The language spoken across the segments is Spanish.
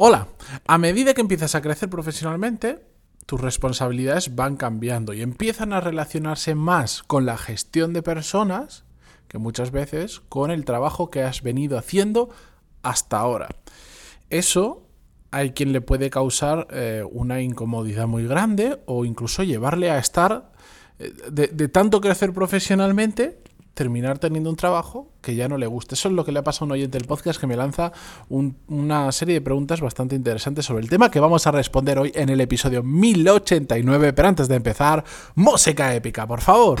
Hola, a medida que empiezas a crecer profesionalmente, tus responsabilidades van cambiando y empiezan a relacionarse más con la gestión de personas que muchas veces con el trabajo que has venido haciendo hasta ahora. Eso hay quien le puede causar eh, una incomodidad muy grande o incluso llevarle a estar eh, de tanto crecer profesionalmente terminar teniendo un trabajo que ya no le guste. Eso es lo que le ha pasado a un oyente del podcast que me lanza una serie de preguntas bastante interesantes sobre el tema que vamos a responder hoy en el episodio 1089. Pero antes de empezar, música épica, por favor.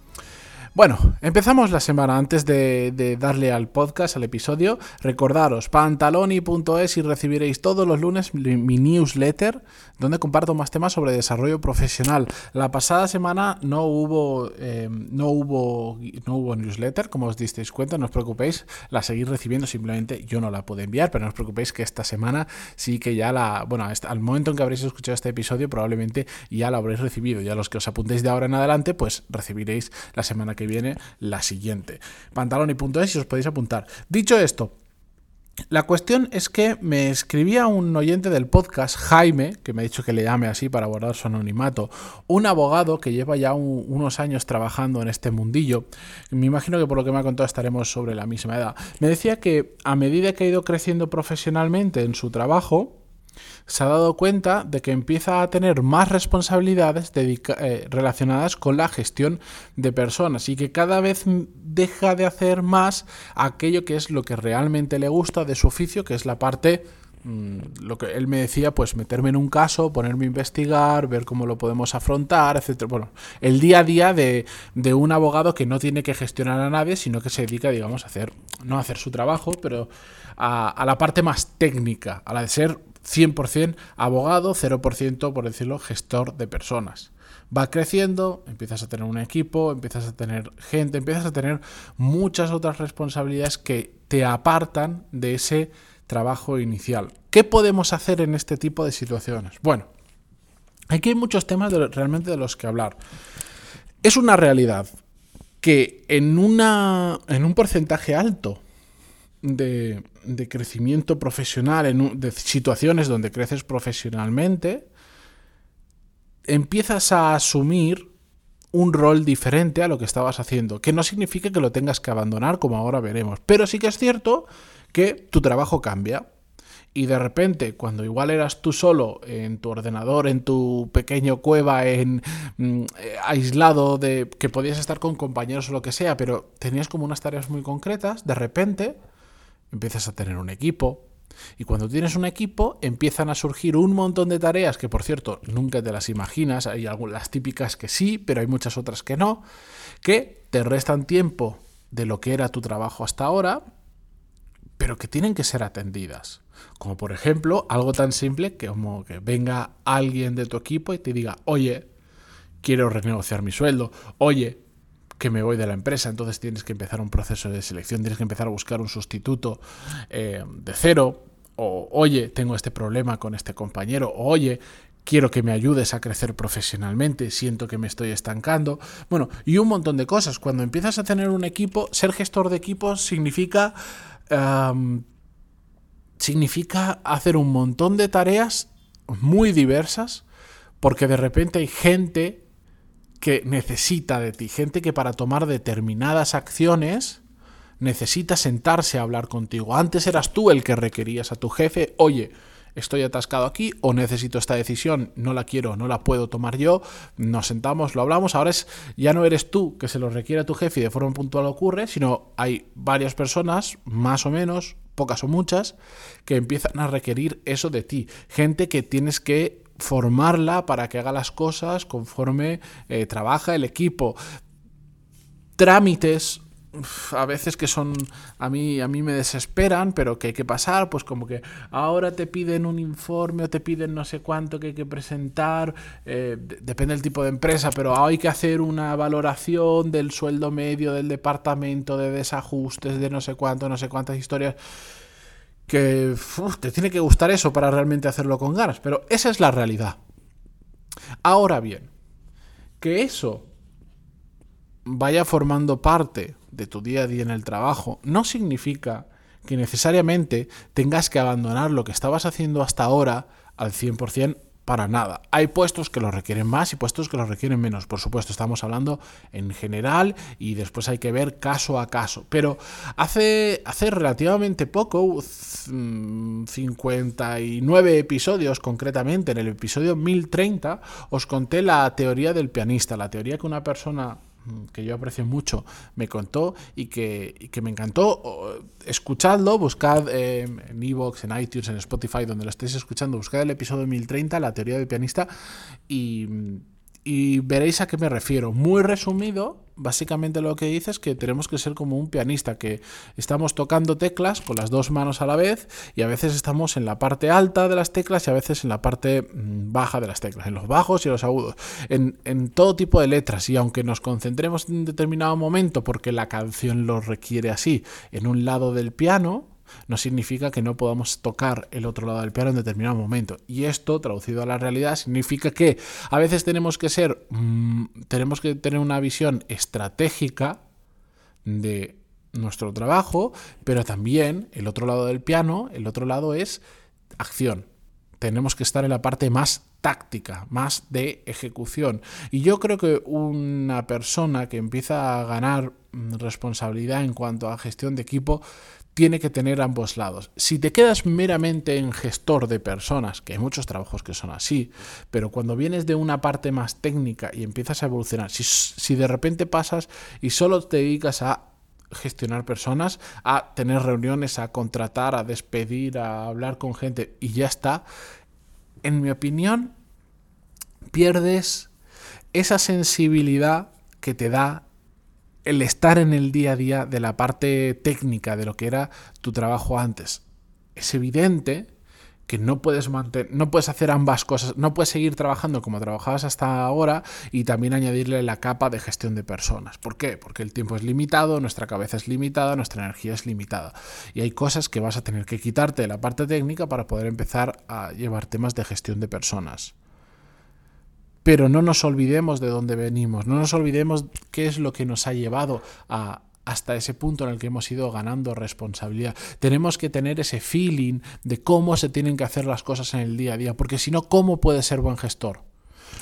Bueno, empezamos la semana. Antes de, darle al podcast, al episodio, recordaros pantaloni.es y recibiréis todos los lunes mi newsletter donde comparto más temas sobre desarrollo profesional. La pasada semana no hubo, eh, no hubo, no hubo newsletter, como os disteis cuenta, no os preocupéis, la seguís recibiendo, simplemente yo no la puedo enviar, pero no os preocupéis que esta semana sí que ya la, bueno, al momento en que habréis escuchado este episodio probablemente ya la habréis recibido. Ya los que os apuntéis de ahora en adelante, pues recibiréis la semana que viene la siguiente. Pantaloni.es y os podéis apuntar. Dicho esto, la cuestión es que me escribía un oyente del podcast, Jaime, que me ha dicho que le llame así para guardar su anonimato, un abogado que lleva ya unos años trabajando en este mundillo. Me imagino que por lo que me ha contado estaremos sobre la misma edad. Me decía que a medida que ha ido creciendo profesionalmente en su trabajo, se ha dado cuenta de que empieza a tener más responsabilidades eh, relacionadas con la gestión de personas y que cada vez deja de hacer más aquello que es lo que realmente le gusta de su oficio, que es la parte mm, lo que él me decía, pues meterme en un caso, ponerme a investigar, ver cómo lo podemos afrontar, etcétera. Bueno, el día a día de, de, un abogado que no tiene que gestionar a nadie, sino que se dedica, digamos, a hacer, no a hacer su trabajo, pero a, a la parte más técnica, a la de ser 100% abogado, 0% por decirlo, gestor de personas. Va creciendo, empiezas a tener un equipo, empiezas a tener gente, empiezas a tener muchas otras responsabilidades que te apartan de ese trabajo inicial. ¿Qué podemos hacer en este tipo de situaciones? Bueno, aquí hay muchos temas realmente de los que hablar. Es una realidad que en, una, en un porcentaje alto de, crecimiento profesional, en, de situaciones donde creces profesionalmente, empiezas a asumir un rol diferente a lo que estabas haciendo, que no significa que lo tengas que abandonar, como ahora veremos, pero sí que es cierto que tu trabajo cambia. Y de repente, cuando igual eras tú solo en tu ordenador, en tu pequeño cueva, en mm, eh, aislado de que podías estar con compañeros o lo que sea, pero tenías como unas tareas muy concretas, de repente empiezas a tener un equipo. Y cuando tienes un equipo empiezan a surgir un montón de tareas que por cierto nunca te las imaginas, hay algunas típicas que sí, pero hay muchas otras que no, que te restan tiempo de lo que era tu trabajo hasta ahora, pero que tienen que ser atendidas. Como por ejemplo algo tan simple que como que venga alguien de tu equipo y te diga, oye, quiero renegociar mi sueldo, oye, que me voy de la empresa, entonces tienes que empezar un proceso de selección, tienes que empezar a buscar un sustituto eh, de cero, o oye, tengo este problema con este compañero, o oye, quiero que me ayudes a crecer profesionalmente, siento que me estoy estancando, bueno, y un montón de cosas. Cuando empiezas a tener un equipo, ser gestor de equipos significa... significa hacer un montón de tareas muy diversas, porque de repente hay gente que necesita de ti, gente que para tomar determinadas acciones necesita sentarse a hablar contigo. Antes eras tú el que requerías a tu jefe, oye, estoy atascado aquí o necesito esta decisión, no la quiero, no la puedo tomar yo, nos sentamos, lo hablamos, ahora es ya no eres tú que se lo requiere a tu jefe y de forma puntual ocurre, sino hay varias personas, más o menos, pocas o muchas, que empiezan a requerir eso de ti, gente que tienes que formarla para que haga las cosas conforme eh, trabaja el equipo. Trámites a veces que son a mí a mí me desesperan pero que hay que pasar pues como que ahora te piden un informe o te piden no sé cuánto que hay que presentar eh, depende del tipo de empresa pero hay que hacer una valoración del sueldo medio del departamento de desajustes de no sé cuánto no sé cuántas historias que te tiene que gustar eso para realmente hacerlo con ganas pero esa es la realidad. Ahora bien que eso vaya formando parte de tu día a día en el trabajo no significa que necesariamente tengas que abandonar lo que estabas haciendo hasta ahora al 100% para nada. Hay puestos que lo requieren más y puestos que lo requieren menos. Por supuesto, estamos hablando en general y después hay que ver caso a caso. Pero hace, hace relativamente poco, 59 episodios concretamente, en el episodio 1030, os conté la teoría del pianista, la teoría que una persona Mm, que yo aprecio mucho, me contó y que, me encantó. Escuchadlo, buscad eh, en Evox, en iTunes, en Spotify, donde lo estéis escuchando, buscad el episodio 1030, la teoría del pianista, y, y veréis a qué me refiero. Muy resumido, básicamente lo que dice es que tenemos que ser como un pianista, que estamos tocando teclas con las dos manos a la vez y a veces estamos en la parte alta de las teclas y a veces en la parte mm, baja de las teclas, en los bajos y los agudos, en, en todo tipo de letras. Y aunque nos concentremos en un determinado momento porque la canción lo requiere así, en un lado del piano, no significa que no podamos tocar el otro lado del piano en determinado momento. Y esto, traducido a la realidad, significa que a veces tenemos que ser, mm, tenemos que tener una visión estratégica de nuestro trabajo, pero también el otro lado del piano, el otro lado es acción. Tenemos que estar en la parte más táctica, más de ejecución. Y yo creo que una persona que empieza a ganar mm, responsabilidad en cuanto a gestión de equipo tiene que tener ambos lados. Si te quedas meramente en gestor de personas, que hay muchos trabajos que son así, pero cuando vienes de una parte más técnica y empiezas a evolucionar, si, de repente pasas y solo te dedicas a gestionar personas, a tener reuniones, a contratar, a despedir, a hablar con gente y ya está, en mi opinión, pierdes esa sensibilidad que te da el estar en el día a día de la parte técnica de lo que era tu trabajo antes. Es evidente que no puedes mantener, no puedes hacer ambas cosas, no puedes seguir trabajando como trabajabas hasta ahora y también añadirle la capa de gestión de personas. ¿Por qué? Porque el tiempo es limitado, nuestra cabeza es limitada, nuestra energía es limitada. Y hay cosas que vas a tener que quitarte de la parte técnica para poder empezar a llevar temas de gestión de personas. Pero no nos olvidemos de dónde venimos, no nos olvidemos qué es lo que nos ha llevado a, hasta ese punto en el que hemos ido ganando responsabilidad. Tenemos que tener ese feeling de cómo se tienen que hacer las cosas en el día a día, porque si no, ¿cómo puedes ser buen gestor?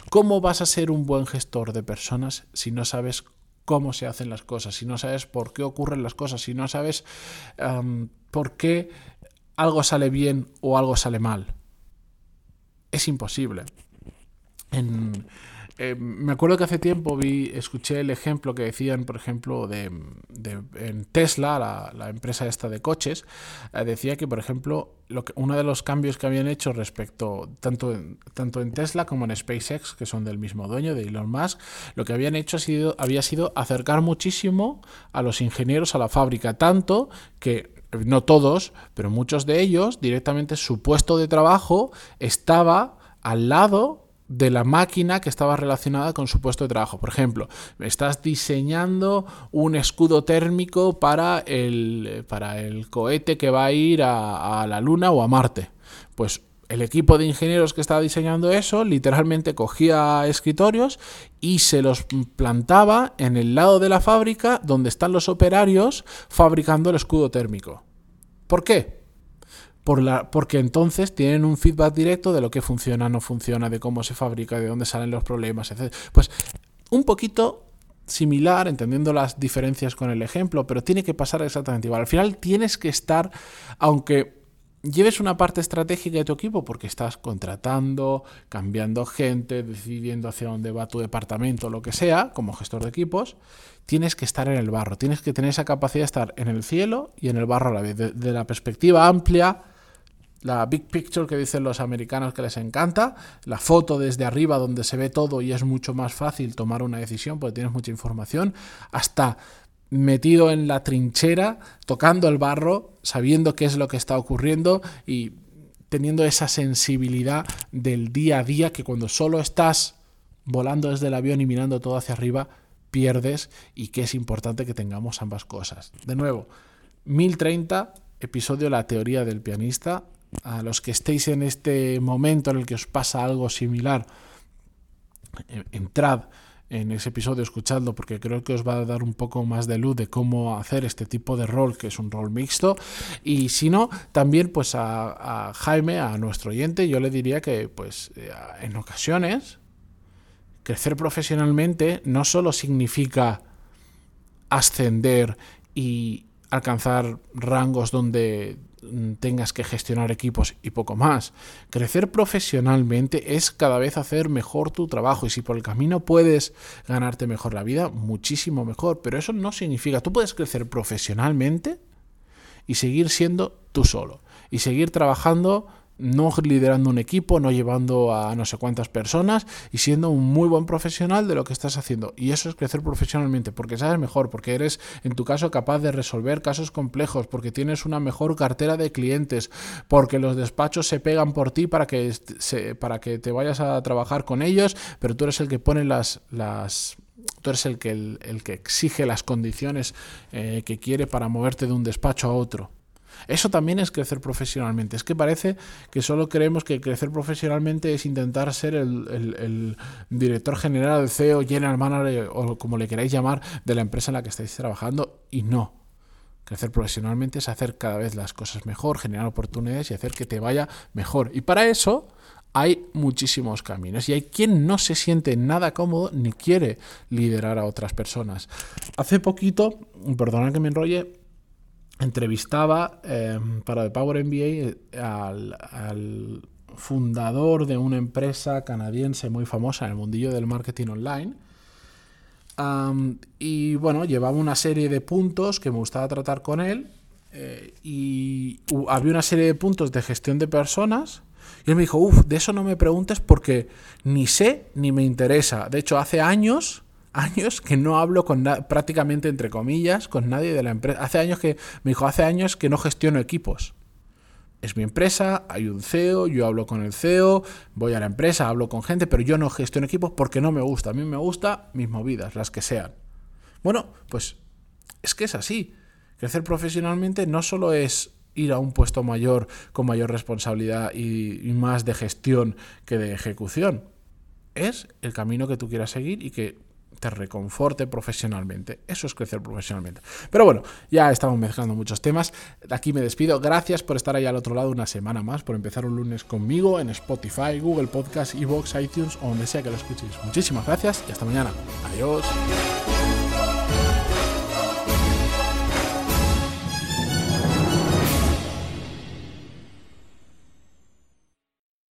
¿Cómo vas a ser un buen gestor de personas si no sabes cómo se hacen las cosas, si no sabes por qué ocurren las cosas, si no sabes por qué algo sale bien o algo sale mal? Es imposible. En, eh, me acuerdo que hace tiempo vi, escuché el ejemplo que decían, por ejemplo, de, en Tesla, la, empresa esta de coches, eh, decía que, por ejemplo, lo que, uno de los cambios que habían hecho respecto, tanto en, tanto en Tesla como en SpaceX, que son del mismo dueño, de Elon Musk, lo que habían hecho ha sido, había sido acercar muchísimo a los ingenieros a la fábrica, tanto que no todos, pero muchos de ellos, directamente su puesto de trabajo estaba al lado de la máquina que estaba relacionada con su puesto de trabajo. Por ejemplo, estás diseñando un escudo térmico para el, para el cohete que va a ir a, la Luna o a Marte. Pues el equipo de ingenieros que estaba diseñando eso literalmente cogía escritorios y se los plantaba en el lado de la fábrica donde están los operarios fabricando el escudo térmico. ¿Por qué? Porque entonces tienen un feedback directo de lo que funciona, no funciona, de cómo se fabrica, de dónde salen los problemas, etc. Pues un poquito similar, entendiendo las diferencias con el ejemplo, pero tiene que pasar exactamente igual. Al final tienes que estar, aunque lleves una parte estratégica de tu equipo porque estás contratando, cambiando gente, decidiendo hacia dónde va tu departamento, lo que sea, como gestor de equipos, tienes que estar en el barro, tienes que tener esa capacidad de estar en el cielo y en el barro a la vez, de la perspectiva amplia la big picture que dicen los americanos que les encanta, la foto desde arriba donde se ve todo y es mucho más fácil tomar una decisión porque tienes mucha información, hasta metido en la trinchera, tocando el barro, sabiendo qué es lo que está ocurriendo y teniendo esa sensibilidad del día a día que cuando solo estás volando desde el avión y mirando todo hacia arriba, pierdes y que es importante que tengamos ambas cosas. De nuevo, 1030, episodio La teoría del pianista. A los que estéis en este momento en el que os pasa algo similar, entrad en ese episodio, escuchadlo, porque creo que os va a dar un poco más de luz de cómo hacer este tipo de rol, que es un rol mixto. Y si no, también pues a, Jaime, a nuestro oyente, yo le diría que pues eh, en ocasiones crecer profesionalmente no solo significa ascender y alcanzar rangos donde tengas que gestionar equipos y poco más. Crecer profesionalmente es cada vez hacer mejor tu trabajo y si por el camino puedes ganarte mejor la vida, muchísimo mejor. Pero eso no significa, tú puedes crecer profesionalmente y seguir siendo tú solo y seguir trabajando no liderando un equipo, no llevando a no sé cuántas personas y siendo un muy buen profesional de lo que estás haciendo. Y eso es crecer profesionalmente, porque sabes mejor, porque eres en tu caso capaz de resolver casos complejos, porque tienes una mejor cartera de clientes, porque los despachos se pegan por ti para que, para que te vayas a trabajar con ellos, pero tú eres el que pone las... las tú eres el que, el, que exige las condiciones eh, que quiere para moverte de un despacho a otro. Eso también es crecer profesionalmente. Es que parece que solo creemos que crecer profesionalmente es intentar ser el, director general, el CEO, general manager o como le queráis llamar de la empresa en la que estáis trabajando y no. Crecer profesionalmente es hacer cada vez las cosas mejor, generar oportunidades y hacer que te vaya mejor. Y para eso hay muchísimos caminos y hay quien no se siente nada cómodo ni quiere liderar a otras personas. Hace poquito, perdona que me enrolle, entrevistaba em, para The Power MBA eh, al, fundador de una empresa canadiense muy famosa en el mundillo del marketing online. y bueno, llevaba una serie de puntos que me gustaba tratar con él. Eh, y había una serie de puntos de gestión de personas. Y él me dijo, uff, de eso no me preguntes porque ni sé ni me interesa. De hecho, hace años años que no hablo con prácticamente entre comillas con nadie de la empresa. Hace años que me dijo, hace años que no gestiono equipos. Es mi empresa, hay un CEO, yo hablo con el CEO, voy a la empresa, hablo con gente, pero yo no gestiono equipos porque no me gusta. A mí me gusta mis movidas, las que sean. Bueno, pues es que es así. Crecer profesionalmente no solo es ir a un puesto mayor con mayor responsabilidad y, y más de gestión que de ejecución. Es el camino que tú quieras seguir y que te reconforte profesionalmente. Eso es crecer profesionalmente. Pero bueno, ya estamos mezclando muchos temas. Aquí me despido. Gracias por estar ahí al otro lado una semana más, por empezar un lunes conmigo en Spotify, Google Podcast, Evox, iTunes o donde sea que lo escuchéis. Muchísimas gracias y hasta mañana. Adiós.